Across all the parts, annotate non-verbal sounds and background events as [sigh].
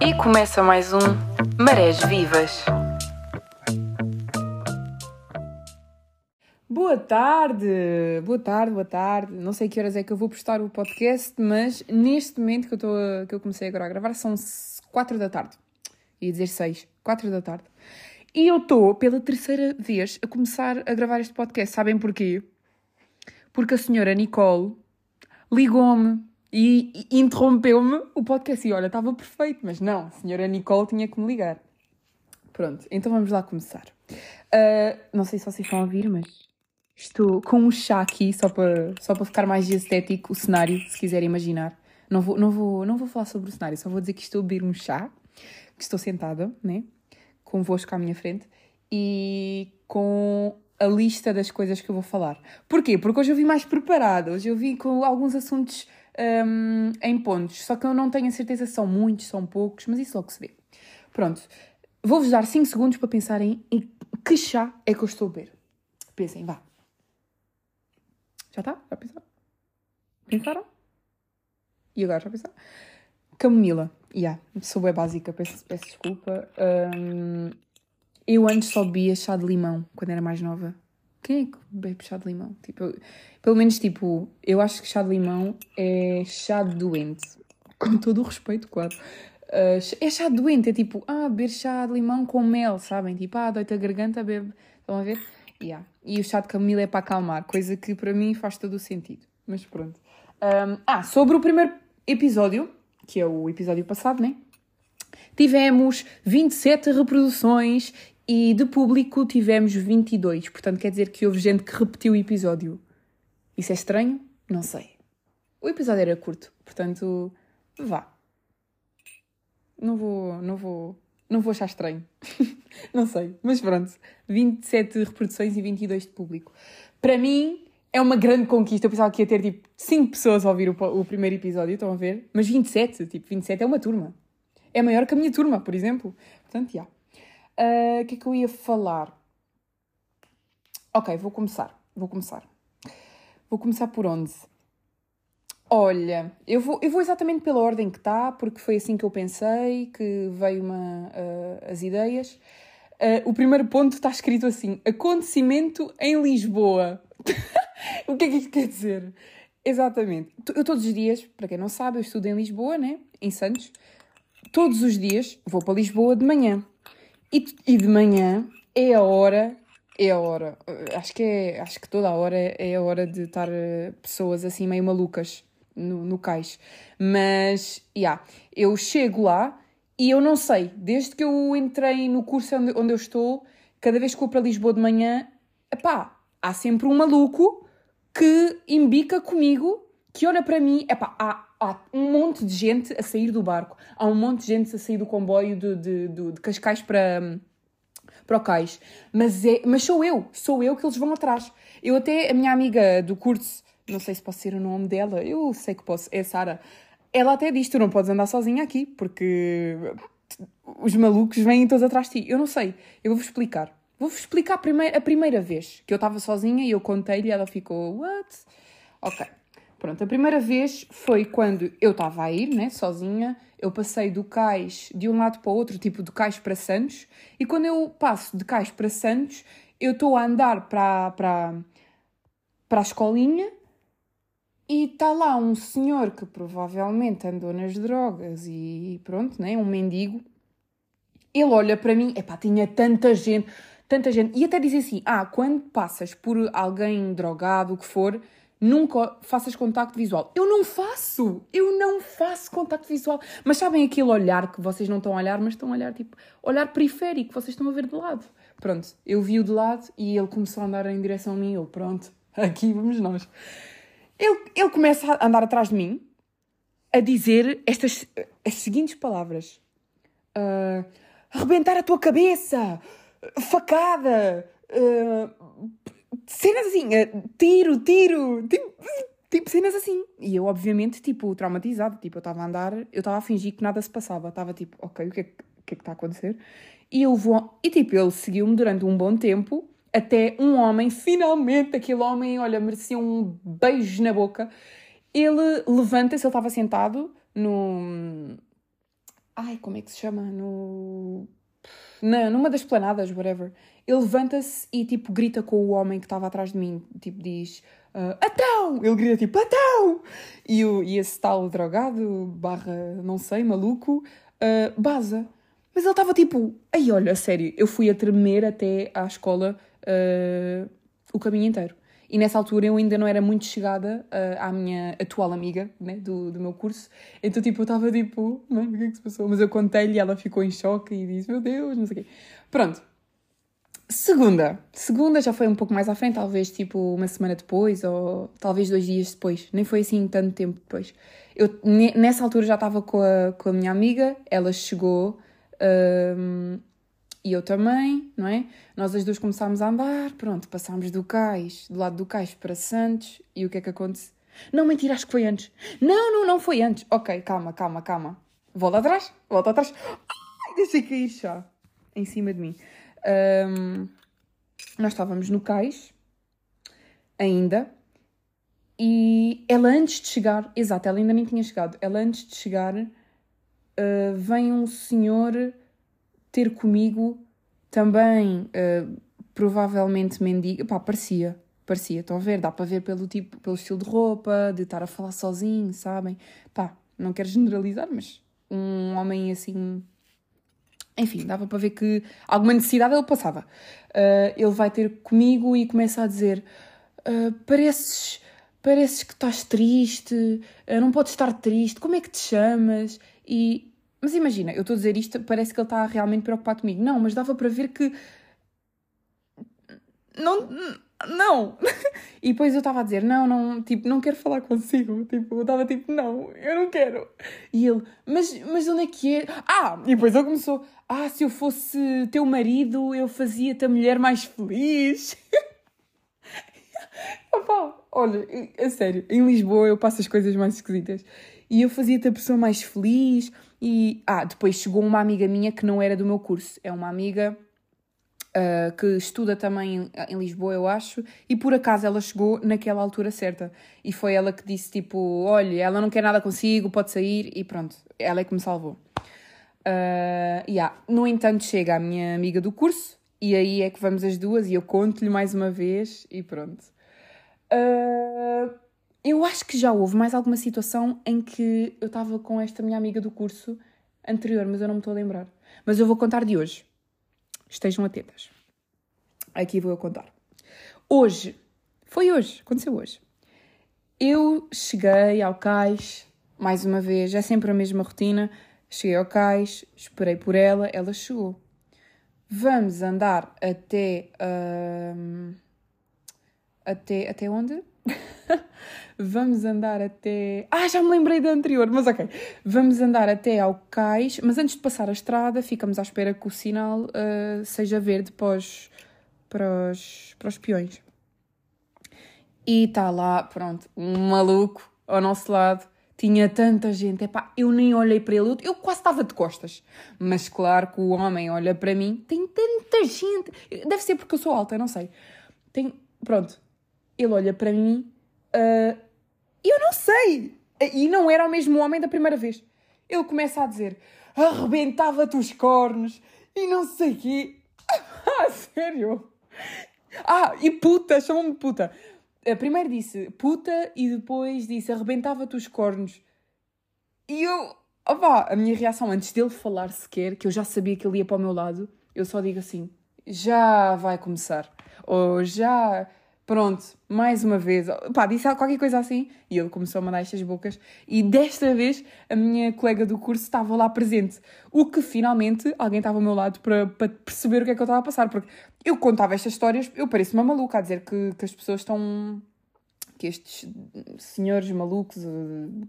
E começa mais um Marés Vivas. Boa tarde, boa tarde, boa tarde. Não sei que horas é que eu vou postar o podcast, mas neste momento que eu, a- que eu comecei agora a gravar são 4 da tarde. Ia dizer 6, 4 da tarde. E eu estou pela terceira vez a começar a gravar este podcast. Sabem porquê? Porque a senhora Nicole ligou-me e, interrompeu-me o podcast. E olha, estava perfeito, mas não, a senhora Nicole tinha que me ligar. Pronto, então vamos lá começar. Ah, não sei se vocês estão a ouvir, mas estou com um chá aqui só para, só para ficar mais estético o cenário, se quiserem imaginar. Não vou, não, vou, não vou falar sobre o cenário, só vou dizer que estou a beber um chá, que estou sentada, né? Convosco à minha frente e com a lista das coisas que eu vou falar. Porquê? Porque hoje eu vim mais preparada, hoje eu vim com alguns assuntos hum, em pontos, só que eu não tenho a certeza se são muitos, são poucos, mas isso logo se vê. Pronto, vou-vos dar 5 segundos para pensarem em que chá é que eu estou a beber. Pensem, vá. Já está? Já pensaram? Pensaram? E agora já pensaram? Camomila. Yeah, sou básica, peço, peço desculpa. Hum, eu antes só bebia chá de limão, quando era mais nova. Quem é que bebe chá de limão? Tipo, eu- pelo menos, tipo, eu acho que chá de limão é chá doente. Com todo o respeito, claro. Ah, é chá doente, é tipo, ah, beber chá de limão com mel, sabem? Tipo, ah, dói-te a garganta, bebe. Estão a ver? Yeah. E o chá de camomila é para acalmar, coisa que para mim faz todo o sentido. Mas pronto. Um, ah, sobre o primeiro episódio, que é o episódio passado, né? Tivemos 27 reproduções e de público tivemos 22. Portanto, quer dizer que houve gente que repetiu o episódio. Isso é estranho? Não sei. O episódio era curto, portanto, vá. Não vou, não vou, não vou achar estranho. [laughs] não sei, mas pronto. 27 reproduções e 22 de público. Para mim é uma grande conquista. Eu pensava que ia ter tipo 5 pessoas a ouvir o, o primeiro episódio, estão a ver? Mas 27, tipo, 27 é uma turma. É maior que a minha turma, por exemplo. Portanto, já. Ah, O que é que eu ia falar? Ok, vou começar. Vou começar. Vou começar por onde? Olha, eu vou, eu vou exatamente pela ordem que está, porque foi assim que eu pensei, que veio uma, ah, as ideias. Ah, o primeiro ponto está escrito assim: acontecimento em Lisboa. [laughs] o que é que isto quer dizer? Exatamente. Eu todos os dias, para quem não sabe, eu estudo em Lisboa, né? Em Santos. Todos os dias vou para Lisboa de manhã. E, e de manhã é a hora, é a hora, eh, acho que, é, acho que toda a hora é, é a hora de estar eh, pessoas assim meio malucas no, no cais. Mas, yeah, eu chego lá e eu não sei, desde que eu entrei no curso onde, onde eu estou, cada vez que vou para Lisboa de manhã, epá, há sempre um maluco que embica comigo, que olha para mim, epá, há, há um monte de gente a sair do barco, há um monte de gente a sair do comboio de, de, de, de Cascais para, para o cais, mas, é, mas sou eu, sou eu que eles vão atrás. Eu até, a minha amiga do curso, não sei se posso ser o nome dela, eu sei que posso, é Sara, ela até diz, tu não podes andar sozinha aqui, porque os malucos vêm todos atrás de ti. Eu não sei, eu vou-vos explicar. Vou-vos explicar a primeira, a primeira vez que eu estava sozinha e eu contei-lhe e ela ficou, what? Ok. Pronto, a primeira vez foi quando eu estava a ir, né, sozinha. Eu passei do cais de um lado para o outro, tipo do cais para Santos. E quando eu passo de cais para Santos, eu estou a andar para, para, para a escolinha e está lá um senhor que provavelmente andou nas drogas e pronto, né, um mendigo. Ele olha para mim, epá, tinha tanta gente, tanta gente. E até diz assim: ah, quando passas por alguém drogado, o que for, nunca faças contacto visual. Eu não faço! Eu não faço contacto visual. Mas sabem aquele olhar que vocês não estão a olhar, mas estão a olhar tipo, olhar periférico, vocês estão a ver de lado. Pronto, eu vi-o de lado e ele começou a andar em direção a mim. Eu, pronto, [laughs] aqui vamos nós. Ele, ele começa a andar atrás de mim, a dizer estas as seguintes palavras: Ah, arrebentar a tua cabeça, facada, ah, cenas assim, tiro, tiro, tipo, tipo cenas assim. E eu, obviamente, tipo, traumatizada, tipo, eu estava a andar, eu estava a fingir que nada se passava, estava tipo, ok, o que é que, o que, é que está a acontecer? E eu vou, e tipo, ele seguiu-me durante um bom tempo. Até um homem, finalmente, aquele homem, olha, merecia um beijo na boca. Ele levanta-se, ele estava sentado no. Ai, como é que se chama? No. Na, numa das planadas, whatever. Ele levanta-se e tipo grita com o homem que estava atrás de mim. Tipo, diz: uh, Atão! Ele grita tipo: Atão! E, o, e esse tal drogado, barra, não sei, maluco, uh, baza. Mas ele estava tipo: Ai, olha, sério, eu fui a tremer até à escola uh, o caminho inteiro. E nessa altura eu ainda não era muito chegada uh, à minha atual amiga né, do, do meu curso. Então, tipo, eu estava tipo, mano, o que é que se passou? Mas eu contei-lhe e ela ficou em choque e disse, meu Deus, não sei o quê. Pronto. Segunda. Segunda já foi um pouco mais à frente, talvez tipo uma semana depois ou talvez dois dias depois. Nem foi assim tanto tempo depois. Eu, nessa altura já estava com a, com a minha amiga, ela chegou. Um, e eu também, não é? Nós as duas começámos a andar, pronto, passámos do cais, do lado do cais para Santos, e o que é que aconteceu? Não, mentira, acho que foi antes. Não, não, não foi antes. Ok, calma, calma, calma. Volta atrás, volta atrás. Ai, deixei cair já, em cima de mim. Um, nós estávamos no cais, ainda, e ela antes de chegar, exato, ela ainda nem tinha chegado, ela antes de chegar, uh, vem um senhor ter comigo também, uh, provavelmente mendigo. Pá, parecia. Parecia, estão a ver? Dá para ver pelo tipo, pelo estilo de roupa, de estar a falar sozinho, sabem? Pá, não quero generalizar, mas um homem assim. Enfim, dava para ver que alguma necessidade ele passava. Uh, ele vai ter comigo e começa a dizer: uh, Pareces pareces que estás triste, não podes estar triste, como é que te chamas? E mas imagina, eu estou a dizer isto, parece que ele está realmente preocupado comigo. Não, mas dava para ver que. Não. Não! [laughs] e depois eu estava a dizer, não, não, tipo, não quero falar consigo. Tipo, eu estava tipo, não, eu não quero. E ele, mas, mas onde é que é? Ah! E depois ele começou, ah, se eu fosse teu marido, eu fazia-te a mulher mais feliz. [laughs] Opa, olha, é sério, em Lisboa eu passo as coisas mais esquisitas. E eu fazia-te a pessoa mais feliz e ah, depois chegou uma amiga minha que não era do meu curso, é uma amiga uh, que estuda também em, Lisboa, eu acho, e por acaso ela chegou naquela altura certa. E foi ela que disse: tipo, olha, ela não quer nada consigo, pode sair, e pronto, ela é que me salvou. Uh, yeah. No entanto, chega a minha amiga do curso, e aí é que vamos as duas, e eu conto-lhe mais uma vez, e pronto. Uh, eu acho que já houve mais alguma situação em que eu estava com esta minha amiga do curso anterior, mas eu não me estou a lembrar. Mas eu vou contar de hoje. Estejam atentas. Aqui vou eu contar. Hoje, foi hoje, aconteceu hoje. Eu cheguei ao cais, mais uma vez, é sempre a mesma rotina. Cheguei ao cais, esperei por ela, ela chegou. Vamos andar até. Uh, até. Até onde? [laughs] Vamos andar até. Ah, já me lembrei da anterior, mas ok. Vamos andar até ao cais, mas antes de passar a estrada, ficamos à espera que o sinal uh, seja verde para os, para, os, para os peões. E está lá, pronto, um maluco ao nosso lado. Tinha tanta gente, epá, eu nem olhei para ele, eu quase estava de costas. Mas claro que o homem olha para mim, tem tanta gente. Deve ser porque eu sou alta, não sei. Tem, pronto, ele olha para mim uh, eu não sei. E não era o mesmo homem da primeira vez. Ele começa a dizer: arrebentava-te os cornos e não sei quê. [laughs] ah, sério? Ah, e puta, chamou-me puta. Uh, primeiro disse puta e depois disse arrebentava-te os cornos. E eu, opá, a minha reação antes dele falar sequer, que eu já sabia que ele ia para o meu lado, eu só digo assim: já vai começar. Ou já Pronto, mais uma vez, pá, disse qualquer coisa assim e ele começou a mandar estas bocas. E desta vez a minha colega do curso estava lá presente. O que finalmente alguém estava ao meu lado para, para perceber o que é que eu estava a passar. Porque eu contava estas histórias, eu pareço uma maluca a dizer que, que as pessoas estão. que estes senhores malucos uh,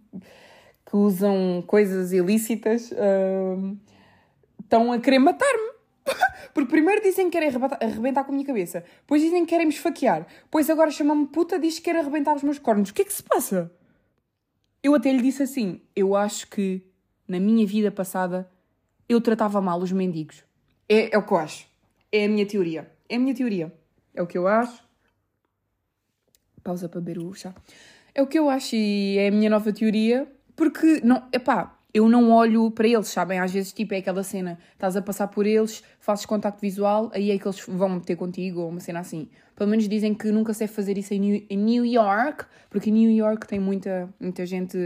que usam coisas ilícitas uh, estão a querer matar-me. Porque primeiro dizem que querem arrebentar, com a minha cabeça, depois dizem que querem me esfaquear, depois agora chamam-me puta diz que quer arrebentar os meus cornos. O que é que se passa? Eu até lhe disse assim: eu acho que na minha vida passada eu tratava mal os mendigos. É, é o que eu acho. É a minha teoria. É a minha teoria. É o que eu acho. Pausa para beber o chá. É o que eu acho e é a minha nova teoria, porque não, epá, eu não olho para eles, sabem? Às vezes, tipo, é aquela cena, estás a passar por eles, fazes contacto visual, aí é que eles vão meter contigo, ou uma cena assim. Pelo menos dizem que nunca se deve fazer isso em New, em New York, porque em New York tem muita, muita gente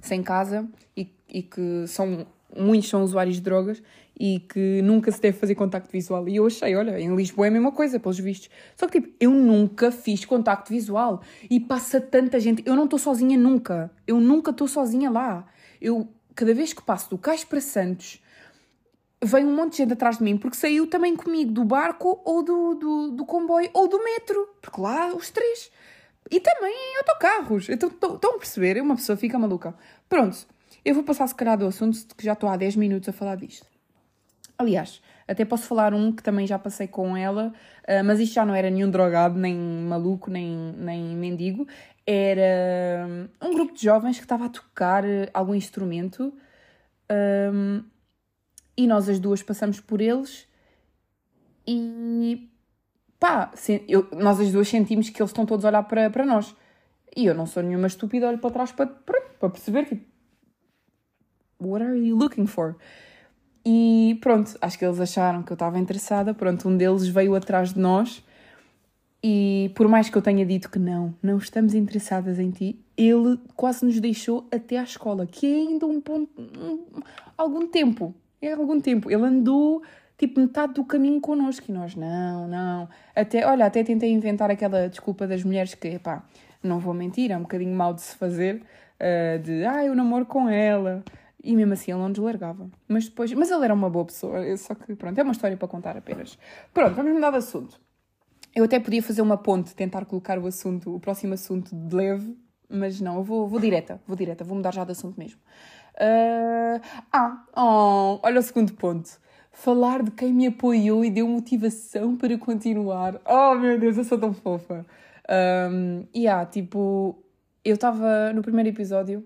sem casa e, e que são, muitos são usuários de drogas e que nunca se deve fazer contacto visual. E eu achei, olha, em Lisboa é a mesma coisa, pelos vistos. Só que, tipo, eu nunca fiz contacto visual e passa tanta gente. Eu não estou sozinha nunca. Eu nunca estou sozinha lá. Eu, cada vez que passo do Cais para Santos, vem um monte de gente atrás de mim porque saiu também comigo do barco ou do, do, do comboio ou do metro. Porque lá os três. E também em autocarros. Então, estão a perceber? Uma pessoa fica maluca. Pronto, eu vou passar se calhar do assunto, que já estou há 10 minutos a falar disto. Aliás, até posso falar um que também já passei com ela, uh, mas isto já não era nenhum drogado, nem maluco, nem, nem mendigo. Era um grupo de jovens que estava a tocar algum instrumento um, e nós as duas passamos por eles e pá, eu, nós as duas sentimos que eles estão todos a olhar para, para nós. E eu não sou nenhuma estúpida, olho para trás para, para, para perceber que. Tipo, what are you looking for? E pronto, acho que eles acharam que eu estava interessada. Pronto, um deles veio atrás de nós e por mais que eu tenha dito que não, não estamos interessadas em ti, ele quase nos deixou até à escola, que é ainda um ponto. Um, algum tempo. É algum tempo. Ele andou tipo metade do caminho connosco e nós, não, não. Até, olha, até tentei inventar aquela desculpa das mulheres que, pá, não vou mentir, é um bocadinho mal de se fazer, uh, de, ah, eu namoro com ela. E mesmo assim ele não nos largava. Mas depois. Mas ele era uma boa pessoa. Só que, pronto, é uma história para contar apenas. Pronto, vamos mudar de assunto. Eu até podia fazer uma ponte, tentar colocar o assunto, o próximo assunto de leve, mas não, eu vou, vou direta, vou direta, vou mudar já de assunto mesmo. Uh, ah, oh, olha o segundo ponto. Falar de quem me apoiou e deu motivação para continuar. Oh meu Deus, eu sou tão fofa. Um, e yeah, tipo, eu estava no primeiro episódio,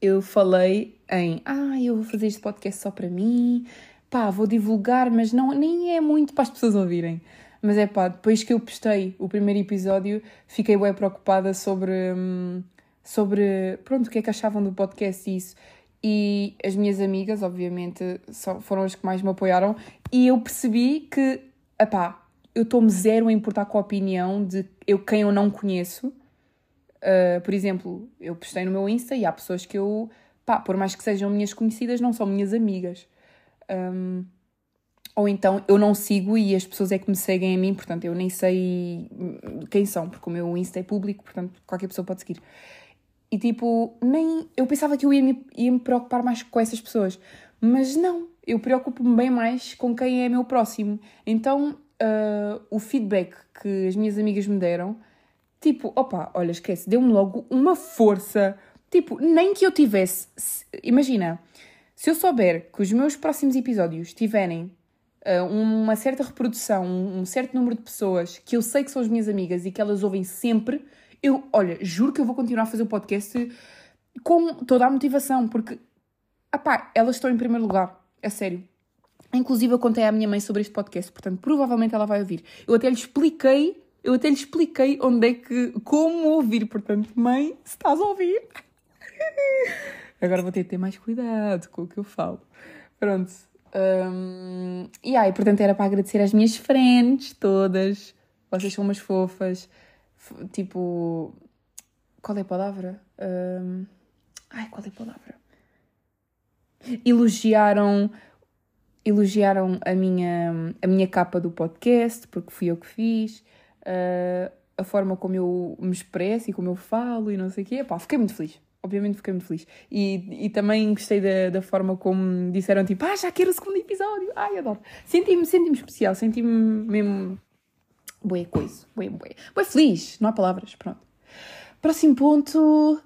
eu falei em, ah, eu vou fazer este podcast só para mim, pá, vou divulgar, mas não, nem é muito para as pessoas ouvirem. Mas é pá, depois que eu postei o primeiro episódio, fiquei bem preocupada sobre, hum, sobre, pronto, o que é que achavam do podcast e isso. E as minhas amigas, obviamente, foram as que mais me apoiaram. E eu percebi que, pá, eu estou-me zero a importar com a opinião de eu, quem eu não conheço. Uh, por exemplo, eu postei no meu Insta e há pessoas que eu, pá, por mais que sejam minhas conhecidas, não são minhas amigas. Um, ou então eu não sigo e as pessoas é que me seguem a mim, portanto eu nem sei quem são, porque o meu Insta é público, portanto qualquer pessoa pode seguir. E tipo, nem. Eu pensava que eu ia me, ia me preocupar mais com essas pessoas, mas não, eu preocupo-me bem mais com quem é meu próximo. Então uh, o feedback que as minhas amigas me deram, tipo, opa, olha, esquece, deu-me logo uma força. Tipo, nem que eu tivesse. Imagina, se eu souber que os meus próximos episódios tiverem uma certa reprodução, um certo número de pessoas que eu sei que são as minhas amigas e que elas ouvem sempre, eu, olha, juro que eu vou continuar a fazer o podcast com toda a motivação, porque, apá, elas estão em primeiro lugar, é sério. Inclusive, eu contei à minha mãe sobre este podcast, portanto, provavelmente ela vai ouvir. Eu até lhe expliquei, eu até lhe expliquei onde é que, como ouvir, portanto, mãe, se estás a ouvir. [laughs] Agora vou ter que ter mais cuidado com o que eu falo. Pronto. Um, e aí, portanto, era para agradecer às minhas friends todas. Vocês são umas fofas. Tipo. Qual é a palavra? Um, ai, qual é a palavra? Elogiaram elogiaram a minha, a minha capa do podcast, porque fui eu que fiz, uh, a forma como eu me expresso e como eu falo e não sei o quê. Pá, fiquei muito feliz. Obviamente fiquei muito feliz. E, e também gostei da, da forma como disseram, tipo, ah, já quero o segundo episódio. Ai, adoro. Senti-me senti, -me, especial, senti-me mesmo... Boa coisa. Boa, boa. Boa feliz. Não há palavras. Pronto. Próximo ponto...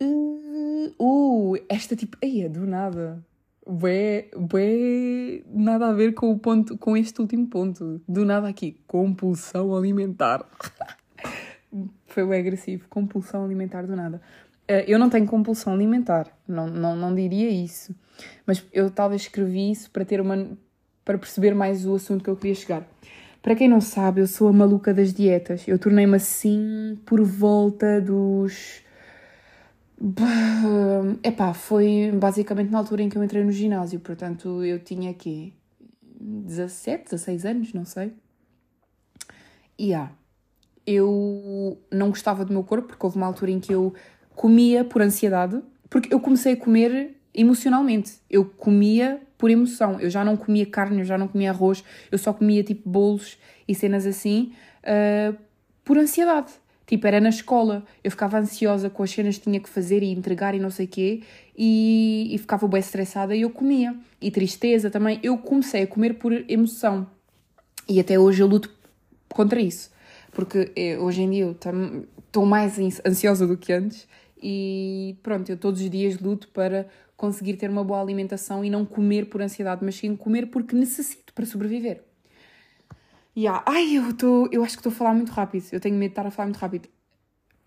Uh, uh esta tipo... Ai, é do nada bué, bué, nada a ver com o ponto, com este último ponto. Do nada aqui, compulsão alimentar. [laughs] Foi bem agressivo, compulsão alimentar do nada. Uh, eu não tenho compulsão alimentar, não, não, não diria isso. Mas eu talvez escrevi isso para ter uma para perceber mais o assunto que eu queria chegar. Para quem não sabe, eu sou a maluca das dietas. Eu tornei-me assim por volta dos [sighs] Epá, foi basicamente na altura em que eu entrei no ginásio, portanto eu tinha aqui 17, 16 anos, não sei. E yeah, eu não gostava do meu corpo porque houve uma altura em que eu comia por ansiedade, porque eu comecei a comer emocionalmente. Eu comia por emoção. Eu já não comia carne, eu já não comia arroz, eu só comia tipo bolos e cenas assim uh, por ansiedade. Tipo, era na escola, eu ficava ansiosa com as cenas que tinha que fazer e entregar e não sei o quê, e, e ficava bem estressada e eu comia. E tristeza também. Eu comecei a comer por emoção. E até hoje eu luto contra isso. Porque eh, hoje em dia eu estou mais ansiosa do que antes e pronto, eu todos os dias luto para conseguir ter uma boa alimentação e não comer por ansiedade, mas sim comer porque necessito para sobreviver. Yeah. Ai, eu, tô, eu acho que estou a falar muito rápido. Eu tenho medo de estar a falar muito rápido.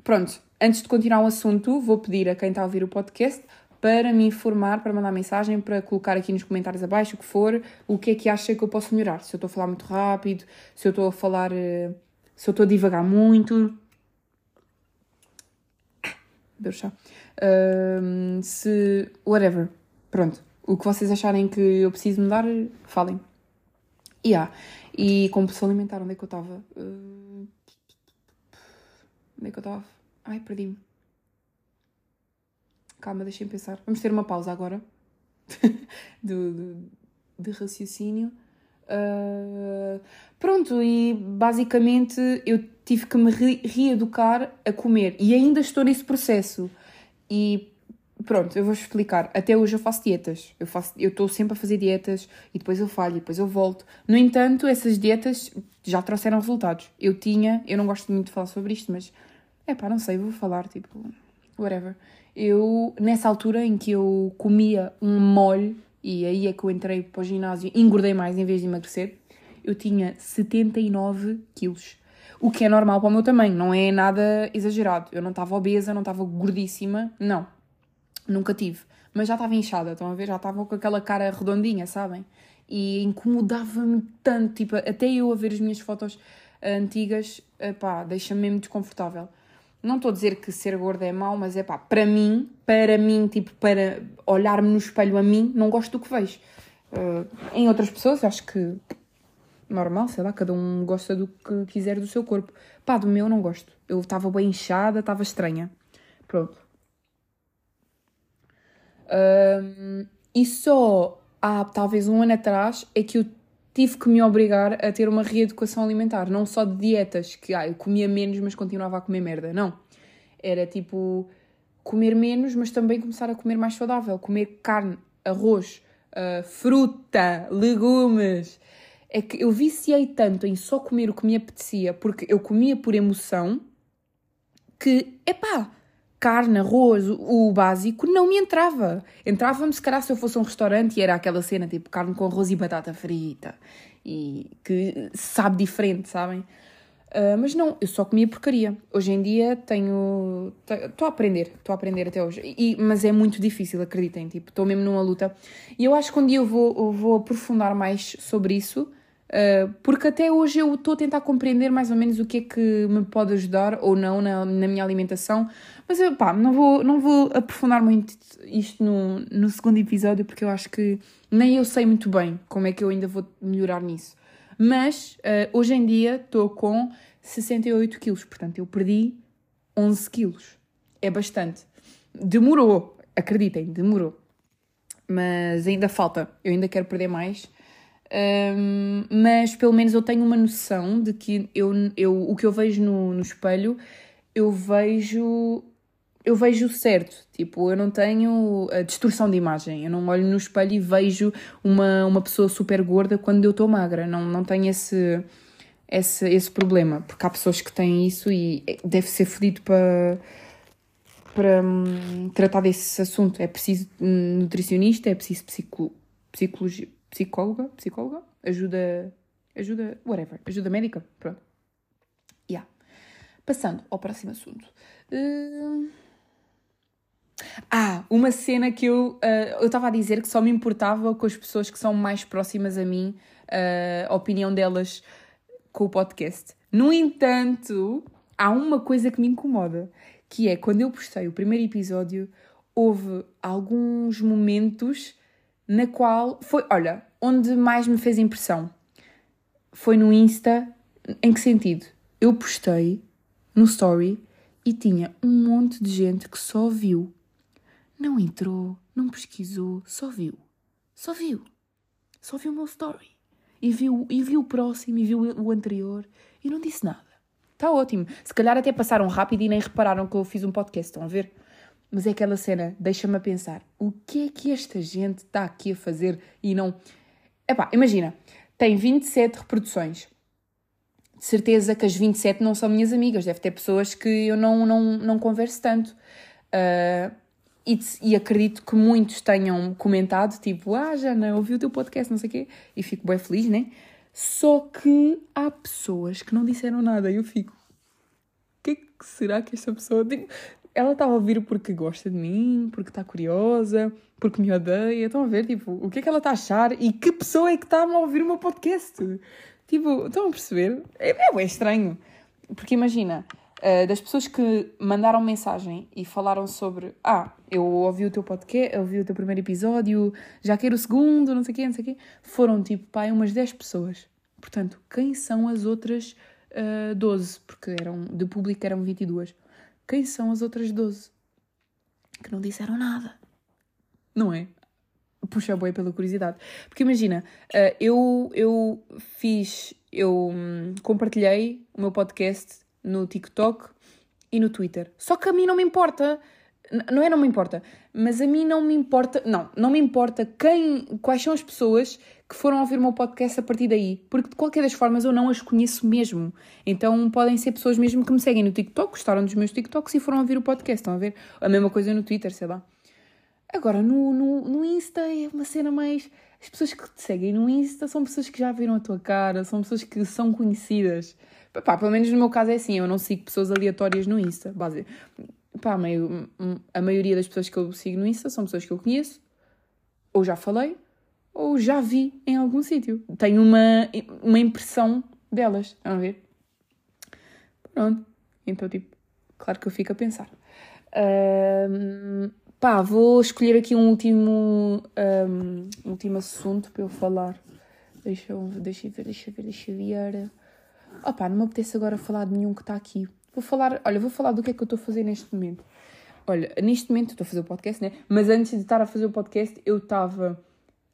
Pronto, antes de continuar o assunto, vou pedir a quem está a ouvir o podcast para me informar, para mandar mensagem, para colocar aqui nos comentários abaixo o que for, o que é que acha que eu posso melhorar. Se eu estou a falar muito rápido, se eu estou a falar. Eh, se eu estou a divagar muito. Deu chá. Uh, se. whatever. Pronto. O que vocês acharem que eu preciso mudar, falem. Yeah. E compulsão alimentar, onde é que eu estava? Uh... Onde é que eu estava? Ai, perdi-me. Calma, deixem pensar. Vamos ter uma pausa agora [laughs] de raciocínio. Uh... Pronto, e basicamente eu tive que me re reeducar a comer e ainda estou nesse processo. E Pronto, eu vou explicar. Até hoje eu faço dietas. Eu faço, eu estou sempre a fazer dietas e depois eu falho e depois eu volto. No entanto, essas dietas já trouxeram resultados. Eu tinha, eu não gosto muito de falar sobre isto, mas é pá, não sei, vou falar, tipo, whatever. Eu, nessa altura em que eu comia um molho e aí é que eu entrei para o ginásio, engordei mais em vez de emagrecer, eu tinha 79 quilos. O que é normal para o meu tamanho, não é nada exagerado. Eu não estava obesa, não estava gordíssima, não Nunca tive. Mas já estava inchada, estão a ver? Já estava com aquela cara redondinha, sabem? E incomodava-me tanto, tipo, até eu a ver as minhas fotos antigas, pá, deixa-me mesmo desconfortável. Não estou a dizer que ser gorda é mau, mas é pá, para mim, para mim, tipo, para olhar-me no espelho a mim, não gosto do que vejo. Uh, em outras pessoas, acho que normal, sei lá, cada um gosta do que quiser do seu corpo. Pá, do meu não gosto. Eu estava bem inchada, estava estranha. Pronto. Um, e só há talvez um ano atrás é que eu tive que me obrigar a ter uma reeducação alimentar, não só de dietas, que ah, eu comia menos, mas continuava a comer merda. Não. Era tipo comer menos, mas também começar a comer mais saudável, comer carne, arroz, uh, fruta, legumes. É que eu viciei tanto em só comer o que me apetecia, porque eu comia por emoção, que, epá, carne, arroz, o básico, não me entrava. Entrava-me se calhar se eu fosse um restaurante e era aquela cena tipo carne com arroz e batata frita e que sabe diferente, sabem? Uh, mas não, eu só comia porcaria. Hoje em dia tenho. Estou a aprender, estou a aprender até hoje. E, mas é muito difícil, acreditem. Tipo, estou mesmo numa luta. E eu acho que um dia eu vou, eu vou aprofundar mais sobre isso porque até hoje eu estou a tentar compreender mais ou menos o que é que me pode ajudar ou não na, na minha alimentação, mas eu, pá, não vou, não vou aprofundar muito isto no, no segundo episódio porque eu acho que nem eu sei muito bem como é que eu ainda vou melhorar nisso. Mas uh, hoje em dia estou com 68 quilos, portanto eu perdi 11 quilos. É bastante. Demorou, acreditem, demorou. Mas ainda falta, eu ainda quero perder mais um, mas pelo menos eu tenho uma noção de que eu, eu, o que eu vejo no, no espelho, eu vejo eu vejo certo, tipo, eu não tenho a distorção de imagem, eu não olho no espelho e vejo uma, uma pessoa super gorda quando eu estou magra, não, não tenho esse, esse, esse problema, porque há pessoas que têm isso e deve ser fodido para, para hum, tratar desse assunto. É preciso nutricionista, é preciso psico, psicologia, psicóloga, psicóloga, ajuda, ajuda, whatever, ajuda médica, pronto. Yeah. Passando ao próximo assunto. Uh... Ah, uma cena que eu uh, eu estava a dizer que só me importava com as pessoas que são mais próximas a mim, uh, a opinião delas com o podcast. No entanto, há uma coisa que me incomoda, que é quando eu postei o primeiro episódio, houve alguns momentos na qual foi, olha, onde mais me fez impressão foi no Insta. Em que sentido? Eu postei no story e tinha um monte de gente que só viu. Não entrou, não pesquisou, só viu. Só viu. Só viu o meu story. E viu, e viu o próximo e viu o anterior e não disse nada. Está ótimo. Se calhar até passaram rápido e nem repararam que eu fiz um podcast, estão a ver? Mas é aquela cena, deixa-me a pensar, o que é que esta gente está aqui a fazer e não... Epá, imagina, tem 27 reproduções. De certeza que as 27 não são minhas amigas, deve ter pessoas que eu não, não, não converso tanto. Uh, e, e, acredito que muitos tenham comentado, tipo, ah, Jana, ouvi o teu podcast, não sei o quê, e fico bem feliz, né? Só que há pessoas que não disseram nada e eu fico, o que, é que será que esta pessoa. Tipo, ela está a ouvir porque gosta de mim, porque está curiosa, porque me odeia. Estão a ver, tipo, o que é que ela está a achar e que pessoa é que está a ouvir o meu podcast? Tipo, estão a perceber? É, é estranho. Porque imagina, uh, das pessoas que mandaram mensagem e falaram sobre ah, eu ouvi o teu podcast, ouvi o teu primeiro episódio, já quero o segundo, não sei o quê, não sei o quê, foram tipo, pai, umas 10 pessoas. Portanto, quem são as outras uh, eh, 12? Porque eram, de público eram 22 quem são as outras 12? Que não disseram nada. Não é? Puxa boi pela curiosidade. Porque imagina, uh, eu, eu fiz, eu hum, compartilhei o meu podcast no TikTok e no Twitter. Só que a mim não me importa não é não me importa, mas a mim não me importa, não, não me importa quem, quais são as pessoas que foram ouvir o meu podcast a partir daí, porque de qualquer das formas eu não as conheço mesmo. Então podem ser pessoas mesmo que me seguem no TikTok, gostaram dos meus TikToks e foram ouvir o podcast, estão a ver? A mesma coisa no Twitter, sei lá. Agora, no, no, no Insta é uma cena mais. As pessoas que te seguem no Insta são pessoas que já viram a tua cara, são pessoas que são conhecidas. Pá, pelo menos no meu caso é assim, eu não sigo pessoas aleatórias no Insta. Base pá, meio, a maioria das pessoas que eu sigo no Insta são pessoas que eu conheço, ou já falei, ou já vi em algum sítio. Tenho uma, uma impressão delas, estão a ver? Pronto. Então, tipo, claro que eu fico a pensar. Um, pá, vou escolher aqui um último, um, último assunto para eu falar. Deixa eu, deixa eu ver, deixa eu ver, deixa eu ver. Opá, não me apetece agora falar de nenhum que está aqui. Vou falar, olha, vou falar do que é que eu estou a fazer neste momento. Olha, neste momento estou a fazer o podcast, né? Mas antes de estar a fazer o podcast, eu estava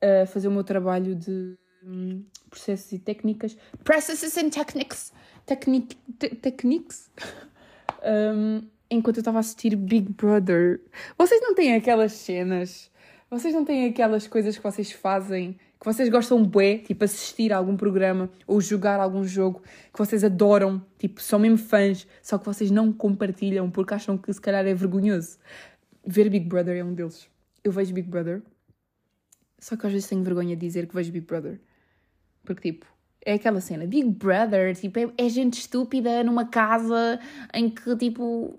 a fazer o meu trabalho de hum, processos e técnicas. Processes and techniques. Technic, te, techniques. [laughs] um, enquanto eu estava a assistir Big Brother. Vocês não têm aquelas cenas? Vocês não têm aquelas coisas que vocês fazem que vocês gostam bué, tipo assistir a algum programa ou jogar algum jogo que vocês adoram, tipo, são mesmo fãs, só que vocês não compartilham porque acham que se calhar é vergonhoso. Ver Big Brother é um deles. Eu vejo Big Brother, só que às vezes tenho vergonha de dizer que vejo Big Brother. Porque, tipo, é aquela cena, Big Brother, tipo, é, é gente estúpida numa casa em que, tipo,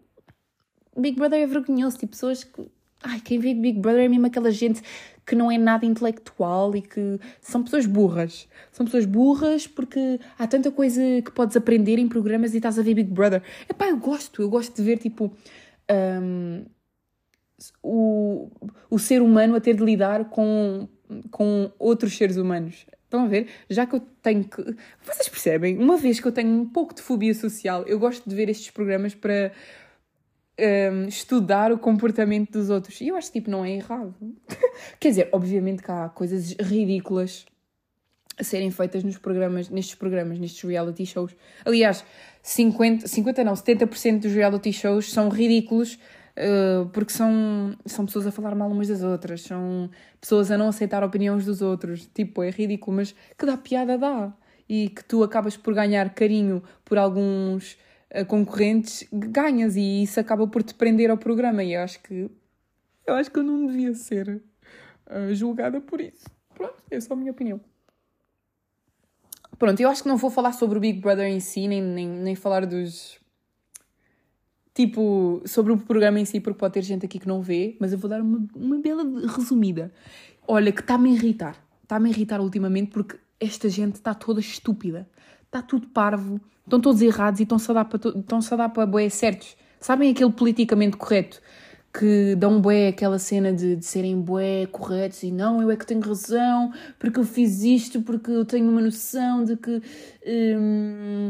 Big Brother é vergonhoso, tipo, pessoas que Ai, quem vê Big Brother é mesmo aquela gente que não é nada intelectual e que são pessoas burras. São pessoas burras porque há tanta coisa que podes aprender em programas e estás a ver Big Brother. Epá, eu gosto, eu gosto de ver tipo um, o, o ser humano a ter de lidar com, com outros seres humanos. Estão a ver? Já que eu tenho que. Vocês percebem? Uma vez que eu tenho um pouco de fobia social, eu gosto de ver estes programas para um, estudar o comportamento dos outros. E eu acho que tipo, não é errado. [laughs] Quer dizer, obviamente que há coisas ridículas a serem feitas nos programas, nestes programas, nestes reality shows. Aliás, 50, 50 não, 70% dos reality shows são ridículos uh, porque são, são pessoas a falar mal umas das outras, são pessoas a não aceitar opiniões dos outros. Tipo, é ridículo, mas que dá piada, dá. E que tu acabas por ganhar carinho por alguns concorrentes, ganhas e isso acaba por te prender ao programa. E eu acho que eu acho que eu não devia ser uh, julgada por isso. Pronto, é só a minha opinião. Pronto, eu acho que não vou falar sobre o Big Brother em si, nem, nem, nem falar dos. Tipo, sobre o programa em si, porque pode ter gente aqui que não vê, mas eu vou dar uma, uma bela resumida. Olha, que está-me a irritar. Está-me a irritar ultimamente porque esta gente está toda estúpida. Está tudo parvo estão todos errados e estão-se a dar para, estão-se para boé certos. Sabem aquele politicamente correto que dão bué aquela cena de, de serem bué corretos e não, eu é que tenho razão, porque eu fiz isto, porque eu tenho uma noção de que hum,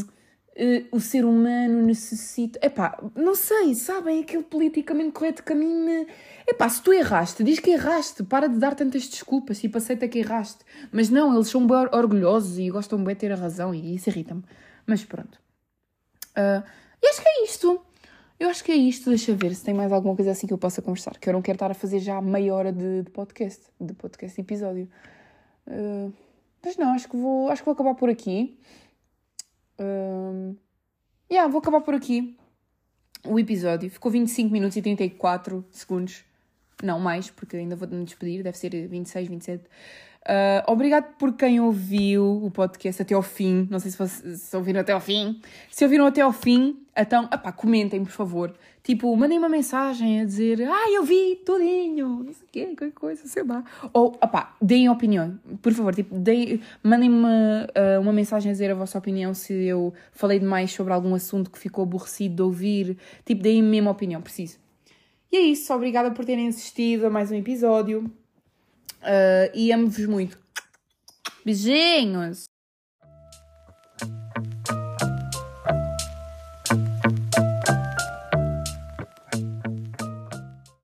eh, o ser humano necessita. Epá, não sei, sabem? Aquele politicamente correto que a mim me. Epá, se tu erraste, diz que erraste, para de dar tantas desculpas, tipo, aceita que erraste. Mas não, eles são bem orgulhosos e gostam bem de ter a razão e isso irrita-me. Mas pronto. Uh, e acho que é isto. Eu acho que é isto. Deixa ver se tem mais alguma coisa assim que eu possa conversar. Que eu não quero estar a fazer já meia hora de, de podcast, de podcast episódio. Uh, mas não, acho que vou, acho que vou acabar por aqui. Um, yeah, vou acabar por aqui o episódio. Ficou 25 minutos e 34 segundos. Não mais, porque ainda vou me despedir, deve ser 26, 27. Uh, obrigado por quem ouviu o podcast até ao fim. Não sei se, se ouviram até ao fim. Se ouviram até ao fim, então, apá, comentem, por favor. Tipo, mandem uma mensagem a dizer Ah, eu vi tudinho, não sei o quê, qualquer coisa, sei lá. Ou, apá, deem opinião, por favor. Tipo, mandem-me uma, uh, uma mensagem a dizer a vossa opinião se eu falei demais sobre algum assunto que ficou aborrecido de ouvir. Tipo, deem-me mesmo opinião, preciso. E é isso, obrigada por terem assistido a mais um episódio. Uh, e amo-vos muito. Beijinhos!